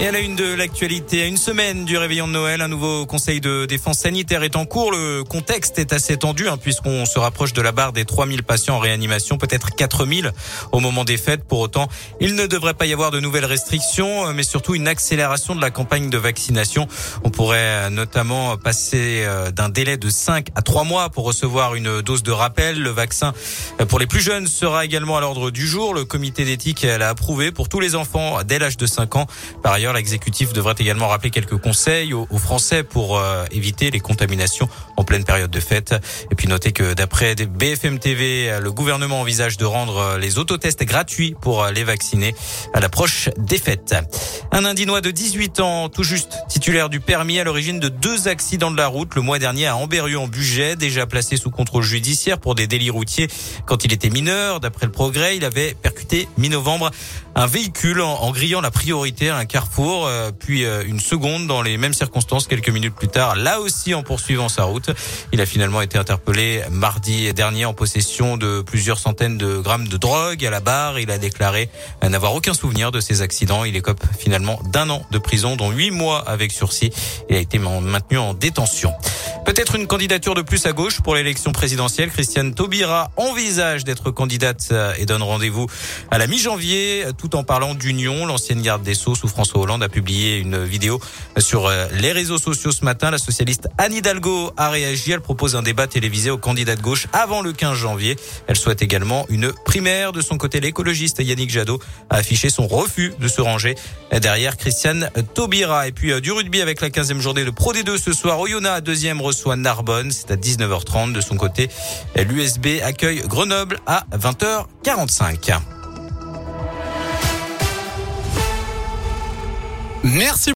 Et à la une de l'actualité, à une semaine du réveillon de Noël, un nouveau conseil de défense sanitaire est en cours. Le contexte est assez tendu hein, puisqu'on se rapproche de la barre des 3000 patients en réanimation, peut-être 4000 au moment des fêtes. Pour autant, il ne devrait pas y avoir de nouvelles restrictions, mais surtout une accélération de la campagne de vaccination. On pourrait notamment passer euh, d'un délai de 5 à 3 mois pour recevoir une dose de rappel. Le vaccin euh, pour les plus jeunes sera également à l'ordre du jour. Le comité d'éthique l'a approuvé pour tous les enfants dès l'âge de 5 ans. Par ailleurs, l'exécutif devrait également rappeler quelques conseils aux, Français pour euh, éviter les contaminations en pleine période de fête. Et puis notez que d'après BFM TV, le gouvernement envisage de rendre euh, les autotests gratuits pour euh, les vacciner à l'approche des fêtes. Un Indinois de 18 ans, tout juste titulaire du permis à l'origine de deux accidents de la route le mois dernier à Amberieu en Bugey, déjà placé sous contrôle judiciaire pour des délits routiers quand il était mineur. D'après le progrès, il avait mi-novembre un véhicule en, grillant la priorité à un carrefour, euh, puis euh, une seconde dans les mêmes circonstances quelques minutes plus tard, là aussi en poursuivant sa route. Il a finalement été interpellé mardi dernier en possession de plusieurs centaines de grammes de drogue à la barre. Il a déclaré n'avoir aucun souvenir de ces accidents. Il écope finalement d'un an de prison, dont huit mois avec sursis. Il a été maintenu en détention. Peut-être une candidature de plus à gauche pour l'élection présidentielle. Christiane Taubira envisage d'être candidate euh, et donne rendez-vous à la mi-janvier tout en parlant d'union. L'ancienne garde des Sceaux sous François Hollande a publié une vidéo sur euh, les réseaux sociaux ce matin. La socialiste Anne Hidalgo a réagi. Elle propose un débat télévisé aux candidats de gauche avant le 15 janvier. Elle souhaite également une primaire. De son côté, l'écologiste Yannick Jadot a affiché son refus de se ranger derrière Christiane Taubira. Et puis euh, du rugby avec la 15e journée de Pro D2 ce soir. Oyonnax, deuxième soit Narbonne. C'est à 19h30. De son côté, l'USB accueille Grenoble à 20h45. Merci.